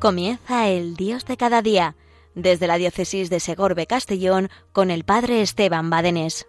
Comienza el Dios de cada día, desde la diócesis de Segorbe Castellón con el Padre Esteban Badenés.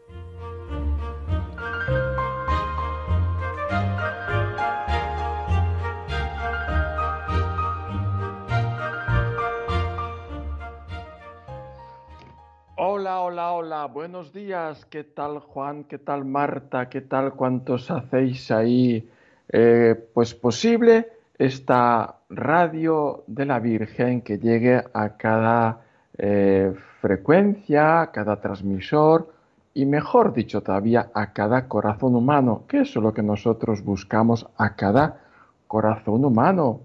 Hola, hola, hola, buenos días. ¿Qué tal Juan? ¿Qué tal Marta? ¿Qué tal cuántos hacéis ahí? Eh, pues posible esta radio de la Virgen que llegue a cada eh, frecuencia, a cada transmisor y mejor dicho todavía a cada corazón humano, que es lo que nosotros buscamos a cada corazón humano.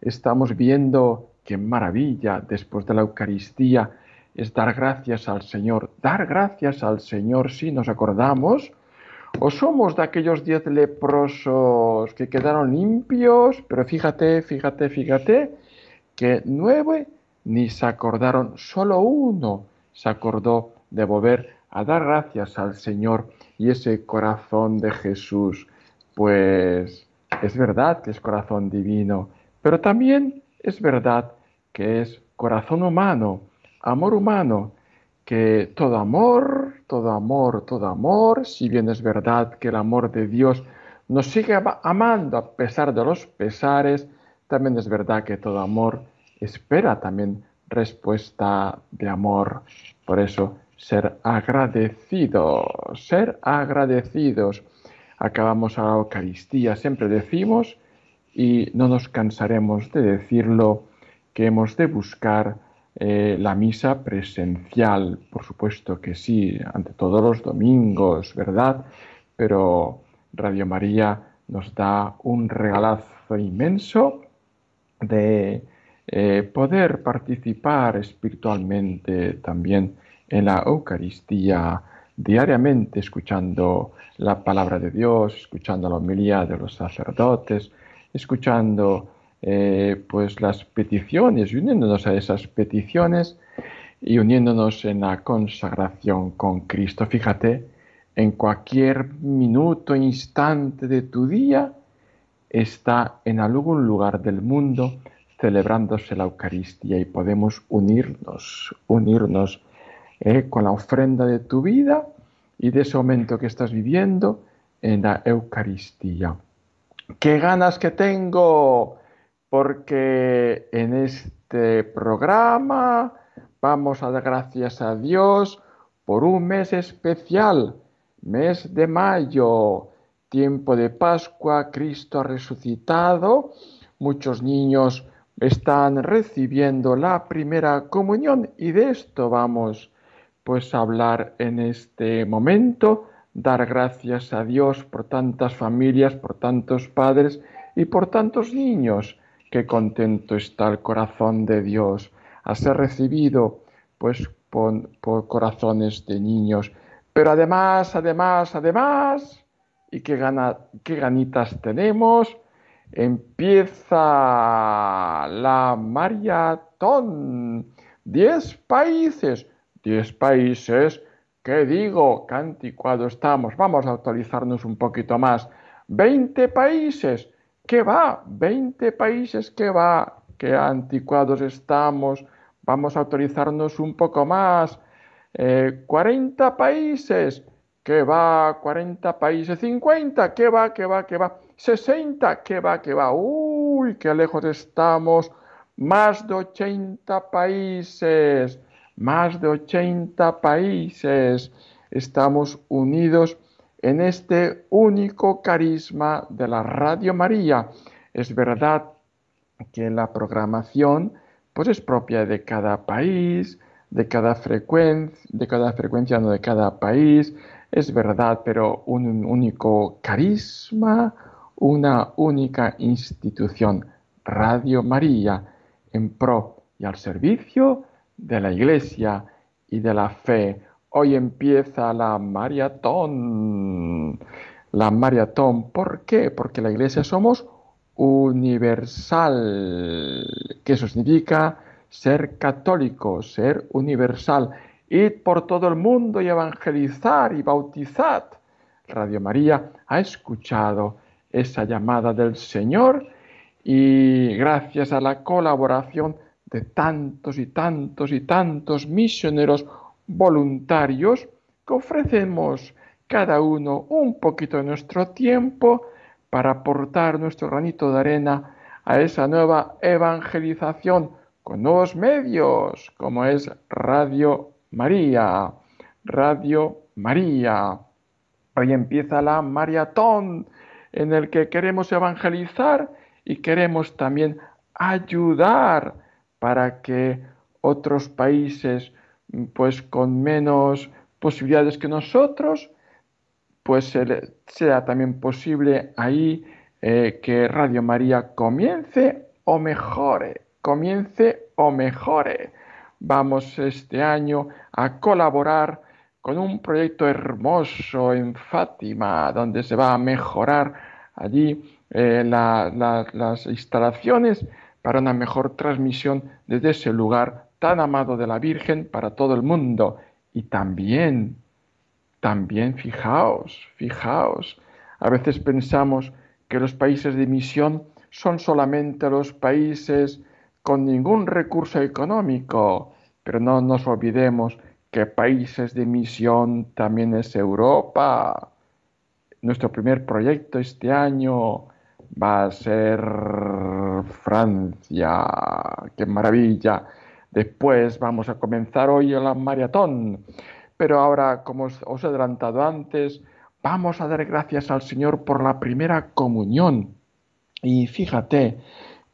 Estamos viendo qué maravilla después de la Eucaristía es dar gracias al Señor. Dar gracias al Señor si nos acordamos ¿O somos de aquellos diez leprosos que quedaron limpios? Pero fíjate, fíjate, fíjate, que nueve ni se acordaron, solo uno se acordó de volver a dar gracias al Señor y ese corazón de Jesús, pues es verdad que es corazón divino, pero también es verdad que es corazón humano, amor humano, que todo amor, todo amor, todo amor, si bien es verdad que el amor de Dios nos sigue amando a pesar de los pesares, también es verdad que todo amor espera también respuesta de amor. Por eso, ser agradecidos, ser agradecidos. Acabamos a la Eucaristía, siempre decimos, y no nos cansaremos de decirlo, que hemos de buscar eh, la misa presencial, por supuesto que sí, ante todos los domingos, ¿verdad? Pero Radio María nos da un regalazo inmenso de eh, poder participar espiritualmente también en la Eucaristía diariamente, escuchando la palabra de Dios, escuchando la homilía de los sacerdotes, escuchando eh, pues las peticiones uniéndonos a esas peticiones y uniéndonos en la consagración con Cristo. Fíjate, en cualquier minuto, instante de tu día, está en algún lugar del mundo celebrándose la Eucaristía y podemos unirnos, unirnos eh, con la ofrenda de tu vida y de ese momento que estás viviendo en la Eucaristía. ¡Qué ganas que tengo! Porque en este programa vamos a dar gracias a Dios por un mes especial, mes de mayo, tiempo de Pascua, Cristo ha resucitado, muchos niños están recibiendo la primera comunión y de esto vamos pues a hablar en este momento, dar gracias a Dios por tantas familias, por tantos padres y por tantos niños Qué contento está el corazón de Dios a ser recibido pues por, corazones de niños. Pero además, además, además, y qué, qué ganitas tenemos, empieza la maratón. Diez países, diez países, ¿qué digo? Qué anticuado estamos. Vamos a actualizarnos un poquito más. Veinte países, ¿Qué va? 20 países, ¿qué va? ¿Qué anticuados estamos? Vamos a autorizarnos un poco más. 40 eh, países, ¿qué va? 40 países. 50, ¿qué va? ¿Qué va? ¿Qué va? 60, ¿qué va? ¿Qué va? Uy, qué lejos estamos. Más de 80 países. Más de 80 países. Estamos unidos en este único carisma de la Radio María. Es verdad que la programación pues es propia de cada país, de cada frecuencia, de cada frecuencia, no de cada país, es verdad, pero un único carisma, una única institución, Radio María, en pro y al servicio de la Iglesia y de la fe Hoy empieza la maratón. La maratón, ¿por qué? Porque la iglesia somos universal. ¿Qué eso significa? Ser católico, ser universal. Ir por todo el mundo y evangelizar y bautizar. Radio María ha escuchado esa llamada del Señor y gracias a la colaboración de tantos y tantos y tantos misioneros voluntarios que ofrecemos cada uno un poquito de nuestro tiempo para aportar nuestro granito de arena a esa nueva evangelización con nuevos medios como es Radio María. Radio María. Hoy empieza la maratón en el que queremos evangelizar y queremos también ayudar para que otros países pues con menos posibilidades que nosotros pues sea también posible ahí eh, que Radio María comience o mejore, comience o mejore. Vamos este año a colaborar con un proyecto hermoso en Fátima, donde se va a mejorar allí eh, las instalaciones para una mejor transmisión desde ese lugar tan amado de la Virgen para todo el mundo. Y también, también fijaos, fijaos, a veces pensamos que los países de misión son solamente los países con ningún recurso económico, pero no nos olvidemos que países de misión también es Europa. Nuestro primer proyecto este año va a ser Francia. ¡Qué maravilla! Después vamos a comenzar hoy la maratón. Pero ahora, como os he adelantado antes, vamos a dar gracias al Señor por la primera comunión. Y fíjate,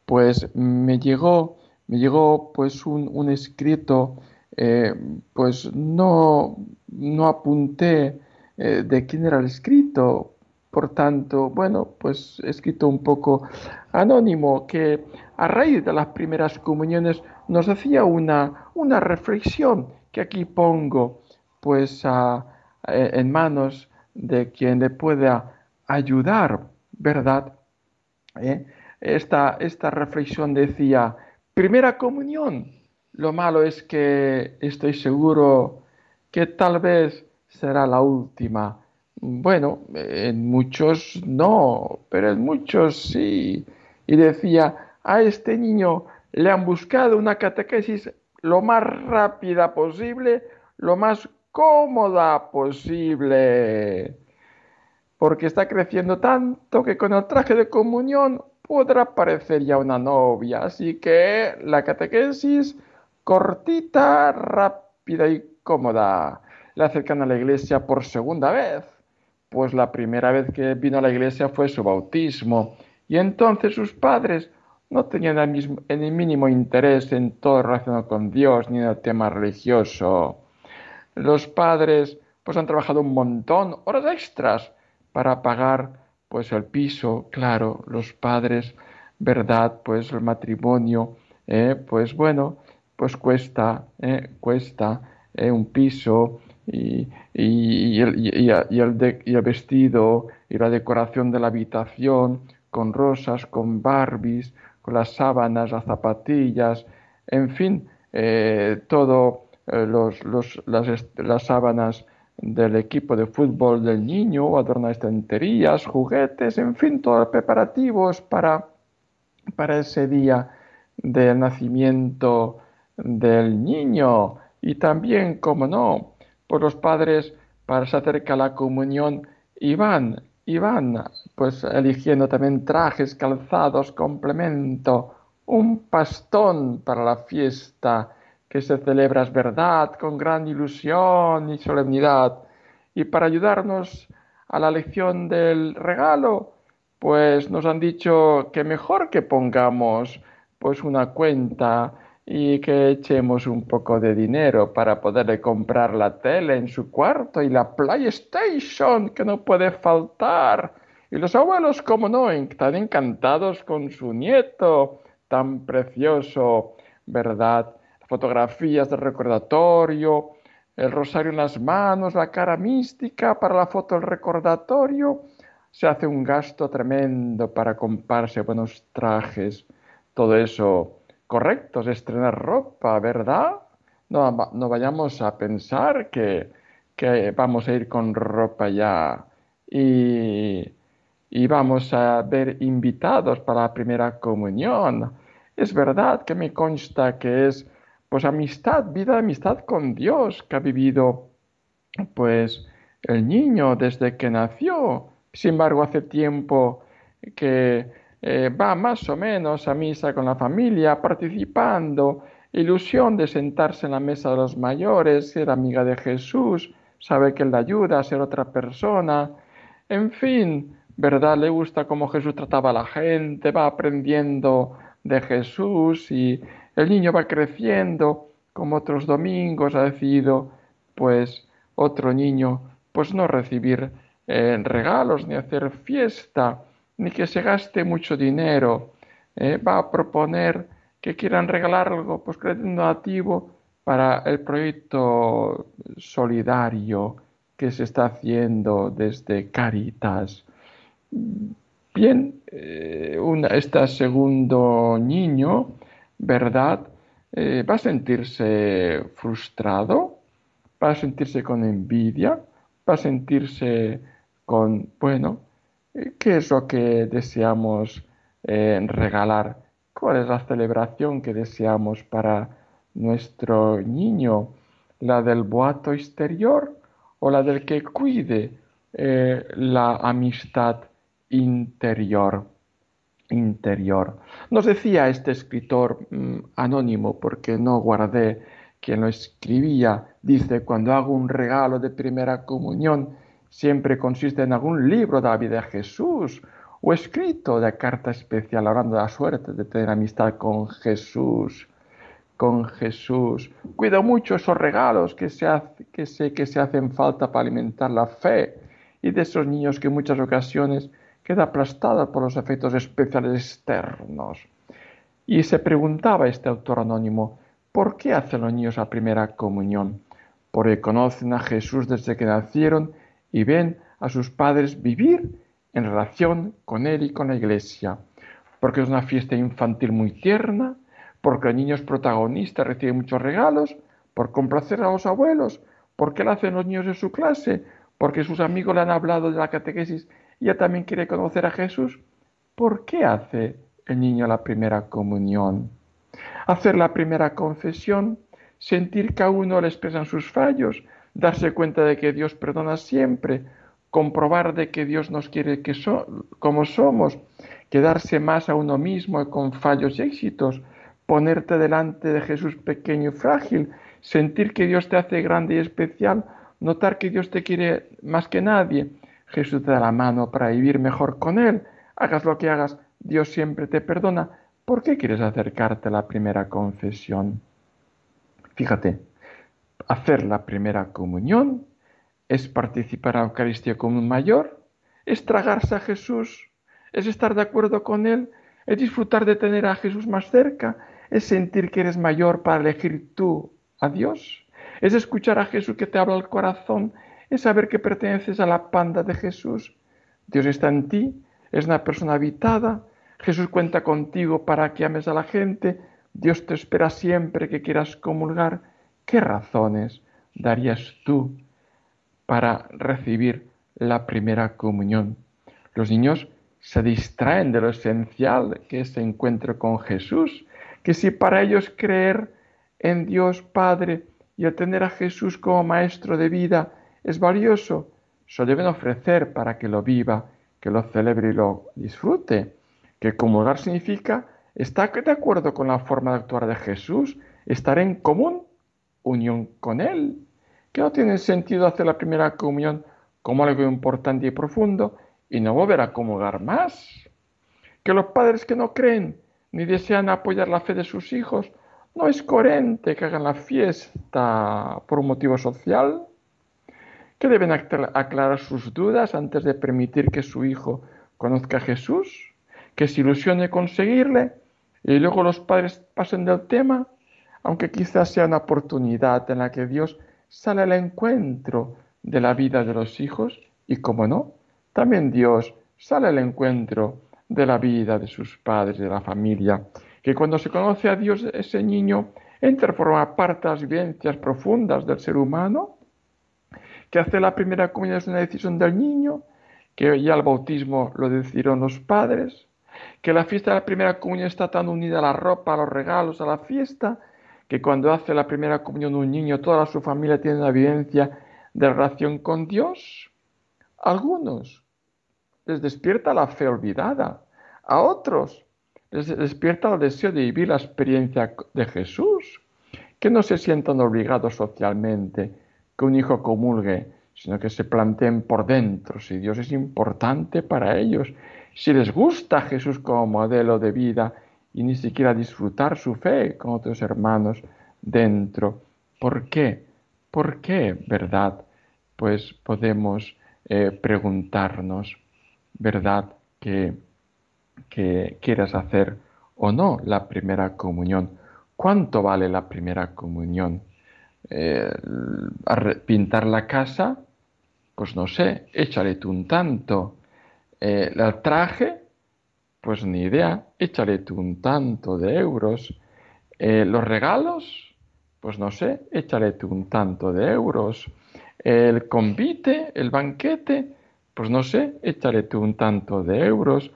pues me llegó, me llegó pues un, escrito, eh, pues no, no apunté eh, de quién era el escrito, por tanto, bueno, pues he escrito un poco anónimo que a raíz de las primeras comuniones nos hacía una, una reflexión que aquí pongo pues en manos de quien le pueda ayudar, ¿verdad? ¿Eh? Esta, esta reflexión decía, primera comunión, lo malo es que estoy seguro que tal vez será la última bueno, en muchos no, pero en muchos sí. Y decía, a este niño le han buscado una catequesis lo más rápida posible, lo más cómoda posible, porque está creciendo tanto que con el traje de comunión podrá parecer ya una novia. Así que la catequesis cortita, rápida y cómoda. Le acercan a la iglesia por segunda vez pues la primera vez que vino a la iglesia fue su bautismo, y entonces sus padres no tenían el, el mínimo interés en todo relacionado con Dios ni en el tema religioso. Los padres pues han trabajado un montón, horas extras, para pagar pues el piso, claro, los padres, verdad, pues el matrimonio, eh, pues bueno, pues cuesta, eh, cuesta eh, un piso, y, y, el, vestido y la decoración de la habitación con rosas, con barbies, con las sábanas, las zapatillas, en fin, eh, todo eh, las, sábanas del equipo de fútbol del niño, adornar estanterías, juguetes, en fin, todos los preparativos para, para ese día del nacimiento del niño. Y también, como no, pues los padres para se acerca la comunión y van, y van, pues eligiendo también trajes, calzados, complemento, un pastón para la fiesta que se celebra es verdad, con gran ilusión y solemnidad. Y para ayudarnos a la lección del regalo, pues nos han dicho que mejor que pongamos pues una cuenta y que echemos un poco de dinero para poderle comprar la tele en su cuarto y la PlayStation que no puede faltar. Y los abuelos, como no, están encantados con su nieto tan precioso, ¿verdad? Fotografías de recordatorio, el rosario en las manos, la cara mística para la foto del recordatorio. Se hace un gasto tremendo para comprarse buenos trajes. Todo eso correctos, estrenar ropa, ¿verdad? No, no vayamos a pensar que, que, vamos a ir con ropa ya y, y vamos a ver invitados para la primera comunión. Es verdad que me consta que es pues amistad, vida de amistad con Dios que ha vivido pues el niño desde que nació. Sin embargo, hace tiempo que eh, va más o menos a misa con la familia, participando, ilusión de sentarse en la mesa de los mayores, ser amiga de Jesús, sabe que él le ayuda a ser otra persona, en fin, ¿verdad? Le gusta cómo Jesús trataba a la gente, va aprendiendo de Jesús y el niño va creciendo, como otros domingos ha decidido, pues, otro niño, pues no recibir eh, regalos, ni hacer fiesta, ni que se gaste mucho dinero. Eh, va a proponer que quieran regalar algo, pues donativo para el proyecto solidario que se está haciendo desde Caritas. Bien, eh, este segundo niño, ¿verdad? Eh, va a sentirse frustrado, va a sentirse con envidia, va a sentirse con, bueno, ¿qué es lo que deseamos regalar? ¿Cuál es la celebración que deseamos para nuestro niño? ¿La del boato exterior o la del que cuide la amistad interior. Interior. Nos decía este escritor mm, anónimo, porque no guardé quien lo escribía, dice, cuando hago un regalo de primera comunión, siempre consiste en algún libro de la vida de Jesús o escrito de carta especial hablando de la suerte de tener amistad con Jesús, con Jesús. Cuido mucho esos regalos que, se que sé que se hacen falta para alimentar la fe y de esos niños que en muchas ocasiones queda aplastada por los efectos especiales externos. Y se preguntaba este autor anónimo, ¿por qué hacen los niños la primera comunión? Porque conocen a Jesús desde que nacieron y ven a sus padres vivir en relación con Él y con la Iglesia. Porque es una fiesta infantil muy tierna, porque el niño es protagonista, recibe muchos regalos, por complacer a los abuelos, porque lo hacen los niños de su clase, porque sus amigos le han hablado de la catequesis ya también quiere conocer a Jesús, ¿por qué hace el niño la primera comunión? Hacer la primera confesión, sentir que a uno le expresan sus fallos, darse cuenta de que Dios perdona siempre, comprobar de que Dios nos quiere que como somos, quedarse más a uno mismo con fallos y éxitos, ponerte delante de Jesús pequeño y frágil, sentir que Dios te hace grande y especial, notar que Dios te quiere más que nadie, Jesús te da la mano para vivir mejor con Él. Hagas lo que hagas, Dios siempre te perdona. ¿Por qué quieres acercarte a la primera confesión? Fíjate, hacer la primera comunión es participar la Eucaristía como un mayor, es tragarse a Jesús, es estar de acuerdo con Él, es disfrutar de tener a Jesús más cerca, es sentir que eres mayor para elegir tú a Dios, es escuchar a Jesús que te habla al corazón es saber que perteneces a la panda de Jesús. Dios está en ti, es una persona habitada, Jesús cuenta contigo para que ames a la gente, Dios te espera siempre que quieras comulgar. ¿Qué razones darías tú para recibir la primera comunión? Los niños se distraen de lo esencial que es el encuentro con Jesús, que si para ellos creer en Dios Padre y el tener a Jesús como maestro de vida es valioso, se deben ofrecer para que lo viva, que lo celebre y lo disfrute. Que comulgar significa estar de acuerdo con la forma de actuar de Jesús, estar en común, unión con Él. Que no tiene sentido hacer la primera comunión como algo importante y profundo y no volver a comulgar más. Que los padres que no creen ni desean apoyar la fe de sus hijos, no es coherente que hagan la fiesta por un motivo social que deben aclarar sus dudas antes de permitir que su hijo conozca a Jesús, que se ilusione conseguirle y luego los padres pasen del tema, aunque quizás sea una oportunidad en la que Dios sale al encuentro de la vida de los hijos y, como no, también Dios sale al encuentro de la vida de sus padres, de la familia, que cuando se conoce a Dios ese niño entra a formar parte de las vivencias profundas del ser humano que hacer la primera comunión es una decisión del niño, que ya el bautismo lo decidieron los padres, que la fiesta de la primera comunión está tan unida a la ropa, a los regalos, a la fiesta, que cuando hace la primera comunión un niño, toda su familia tiene una evidencia de relación con Dios. algunos les despierta la fe olvidada, a otros les despierta el deseo de vivir la experiencia de Jesús, que no se sientan obligados socialmente que un hijo comulgue, sino que se planteen por dentro si Dios es importante para ellos, si les gusta Jesús como modelo de vida y ni siquiera disfrutar su fe con otros hermanos dentro. ¿Por qué? ¿Por qué, verdad? Pues podemos eh, preguntarnos, ¿verdad? Que, que quieras hacer o no la primera comunión. ¿Cuánto vale la primera comunión? Eh, pintar la casa, pues no sé, échale tú un tanto. Eh, el traje, pues ni idea, échale tú un tanto de euros. Eh, los regalos, pues no sé, échale tú un tanto de euros. El convite, el banquete, pues no sé, échale tú un tanto de euros.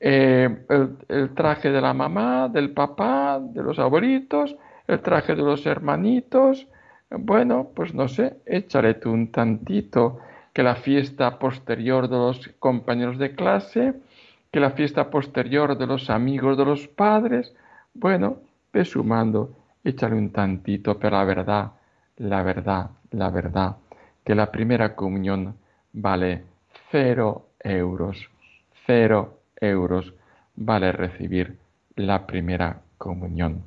el, el, traje de la mamá, del papá, de los abuelitos, el traje de los hermanitos, bueno, pues no sé, échale tú un tantito que la fiesta posterior de los compañeros de clase, que la fiesta posterior de los amigos de los padres. Bueno, ve sumando, échale un tantito, pero la verdad, la verdad, la verdad, que la primera comunión vale cero euros, cero euros vale recibir la primera comunión.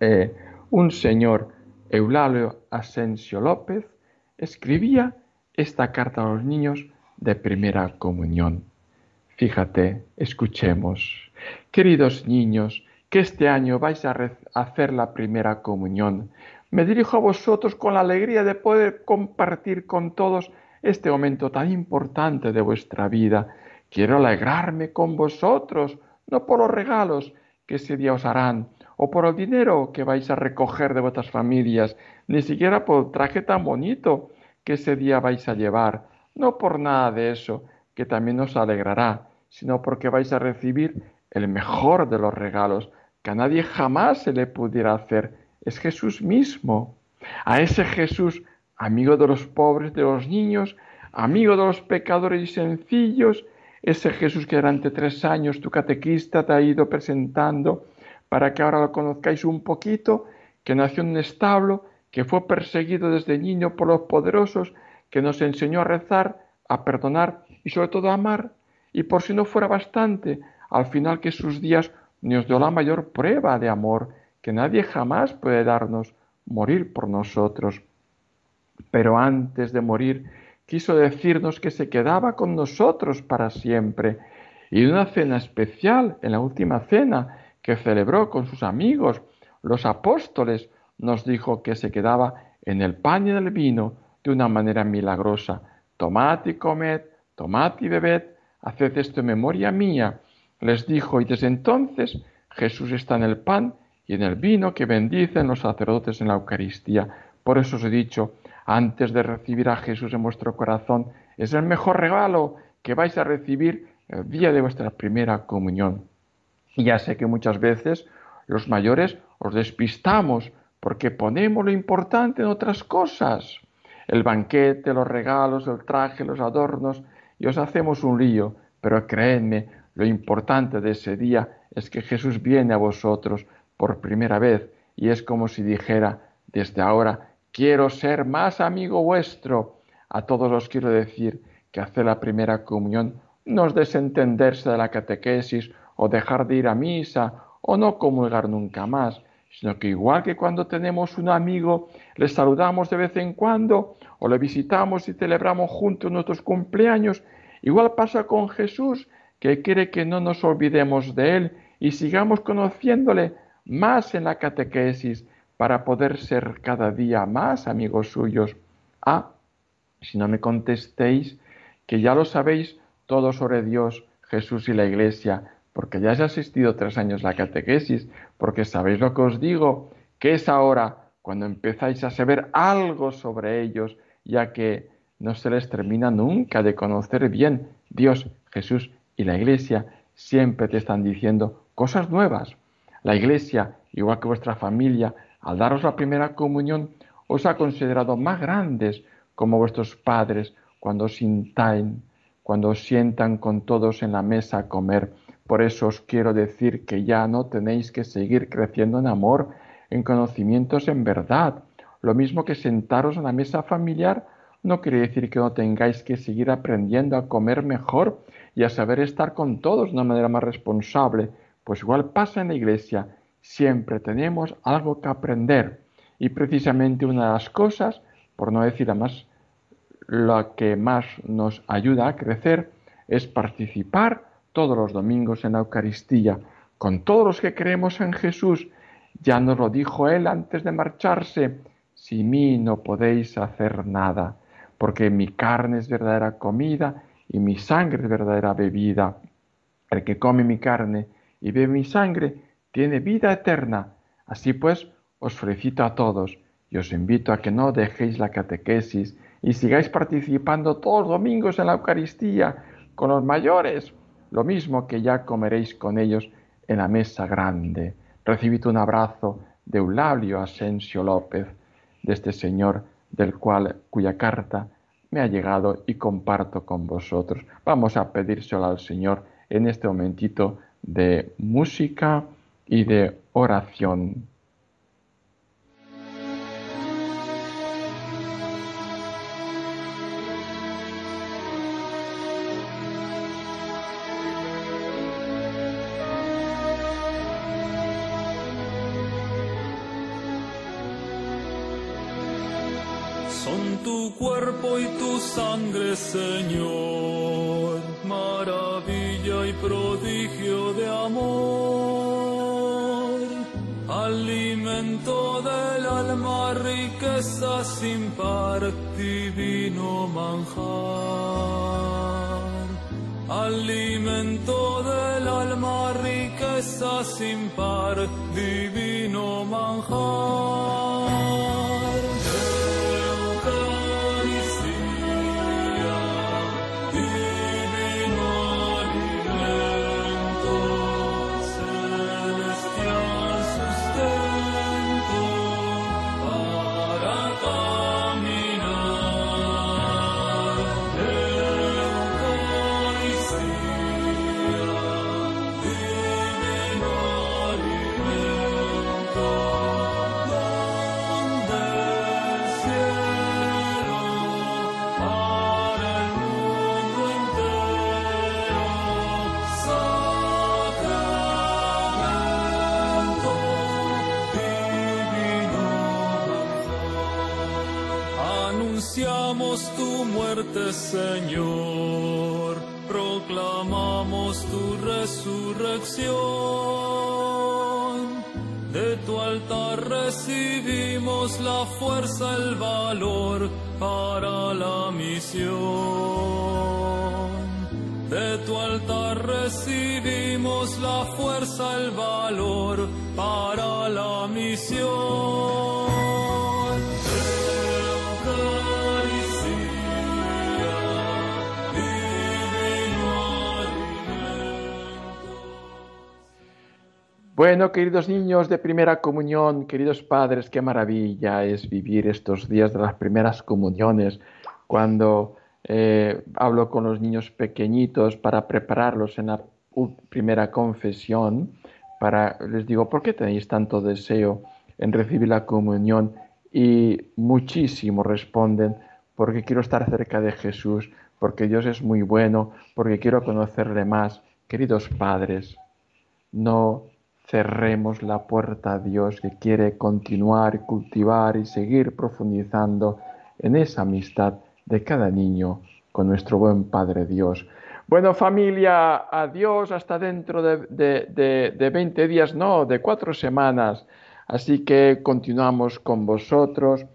Eh, un señor Eulalio Asensio López escribía esta carta a los niños de primera comunión. Fíjate, escuchemos. Queridos niños, que este año vais a hacer la primera comunión. Me dirijo a vosotros con la alegría de poder compartir con todos este momento tan importante de vuestra vida. Quiero alegrarme con vosotros, no por los regalos que ese día os harán, o por el dinero que vais a recoger de vuestras familias, ni siquiera por el traje tan bonito que ese día vais a llevar, no por nada de eso, que también os alegrará, sino porque vais a recibir el mejor de los regalos que a nadie jamás se le pudiera hacer, es Jesús mismo. A ese Jesús, amigo de los pobres, de los niños, amigo de los pecadores y sencillos, ese Jesús que durante tres años tu catequista te ha ido presentando, para que ahora lo conozcáis un poquito, que nació en un establo, que fue perseguido desde niño por los poderosos, que nos enseñó a rezar, a perdonar y sobre todo amar, y por si no fuera bastante, al final que sus días nos dio la mayor prueba de amor que nadie jamás puede darnos, morir por nosotros. Pero antes de morir, quiso decirnos que se quedaba con nosotros para siempre, y en una cena especial, en la última cena, que celebró con sus amigos, los apóstoles, nos dijo que se quedaba en el pan y en el vino de una manera milagrosa. Tomad y comed, tomad y bebed, haced esto en memoria mía. Les dijo, y desde entonces Jesús está en el pan y en el vino que bendicen los sacerdotes en la Eucaristía. Por eso os he dicho, antes de recibir a Jesús en vuestro corazón, es el mejor regalo que vais a recibir el día de vuestra primera comunión. Y ya sé que muchas veces los mayores os despistamos porque ponemos lo importante en otras cosas. El banquete, los regalos, el traje, los adornos, y os hacemos un lío. Pero creedme, lo importante de ese día es que Jesús viene a vosotros por primera vez y es como si dijera, desde ahora quiero ser más amigo vuestro. A todos os quiero decir que hacer la primera comunión no es desentenderse de la catequesis o dejar de ir a misa o no comulgar nunca más, sino que igual que cuando tenemos un amigo, le saludamos de vez en cuando o le visitamos y celebramos juntos nuestros cumpleaños, igual pasa con Jesús, que quiere que no nos olvidemos de Él y sigamos conociéndole más en la catequesis para poder ser cada día más amigos suyos. Ah, si no me contestéis, que ya lo sabéis todo sobre Dios, Jesús y la Iglesia, porque ya has asistido tres años a la catequesis, porque sabéis lo que os digo, que es ahora cuando empezáis a saber algo sobre ellos, ya que no se les termina nunca de conocer bien. Dios, Jesús y la Iglesia siempre te están diciendo cosas nuevas. La Iglesia, igual que vuestra familia, al daros la primera comunión, os ha considerado más grandes como vuestros padres cuando os cuando sientan con todos en la mesa a comer. Por eso os quiero decir que ya no tenéis que seguir creciendo en amor, en conocimientos en verdad. Lo mismo que sentaros en la mesa familiar no quiere decir que no tengáis que seguir aprendiendo a comer mejor y a saber estar con todos de una manera más responsable, pues igual pasa en la iglesia, siempre tenemos algo que aprender. Y precisamente una de las cosas, por no decir más, lo que más nos ayuda a crecer es participar todos los domingos en la Eucaristía con todos los que creemos en Jesús. Ya nos lo dijo Él antes de marcharse, sin mí no podéis hacer nada porque mi carne es verdadera comida y mi sangre es verdadera bebida. El que come mi carne y bebe mi sangre tiene vida eterna. Así pues, os felicito a todos y os invito a que no dejéis la catequesis y sigáis participando todos los domingos en la Eucaristía con los mayores, lo mismo que ya comeréis con ellos en la mesa grande. Recibid un abrazo de Eulabio Asensio López, de este señor del cual, cuya carta me ha llegado y comparto con vosotros. Vamos a pedírselo al Señor en este momentito de música y de oración. Sangre, Señor, maravilla y prodigio de amor, alimento del alma, riqueza sin par, divino manjar. Alimento del alma, riqueza sin par, divino manjar. Señor, proclamamos tu resurrección. De tu altar recibimos la fuerza, el valor Bueno, queridos niños de primera comunión, queridos padres, qué maravilla es vivir estos días de las primeras comuniones, cuando eh, hablo con los niños pequeñitos para prepararlos en la primera confesión, para, les digo, ¿por qué tenéis tanto deseo en recibir la comunión? Y muchísimo responden, porque quiero estar cerca de Jesús, porque Dios es muy bueno, porque quiero conocerle más. Queridos padres, no cerremos la puerta a Dios que quiere continuar, cultivar y seguir profundizando en esa amistad de cada niño con nuestro buen Padre Dios. Bueno familia, adiós hasta dentro de, de, 20 días, no, de cuatro semanas. Así que continuamos con vosotros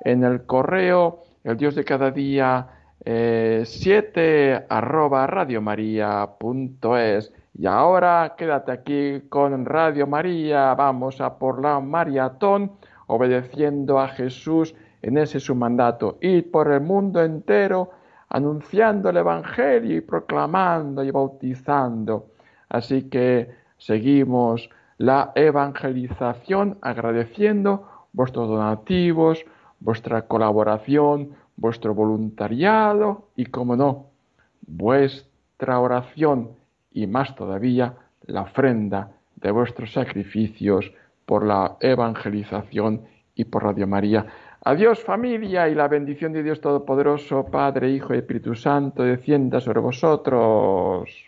en el correo, el Dios de cada día, 7 eh, arroba radiomaria.es y ahora quédate aquí con Radio María, vamos a por la maratón, obedeciendo a Jesús en ese su mandato, ir por el mundo entero anunciando el Evangelio y proclamando y bautizando. Así que seguimos la evangelización agradeciendo vuestros donativos, vuestra colaboración, vuestro voluntariado y, como no, vuestra oración y más todavía la ofrenda de vuestros sacrificios por la evangelización y por Radio María. Adiós familia y la bendición de Dios Todopoderoso, Padre, Hijo y Espíritu Santo, descienda sobre vosotros.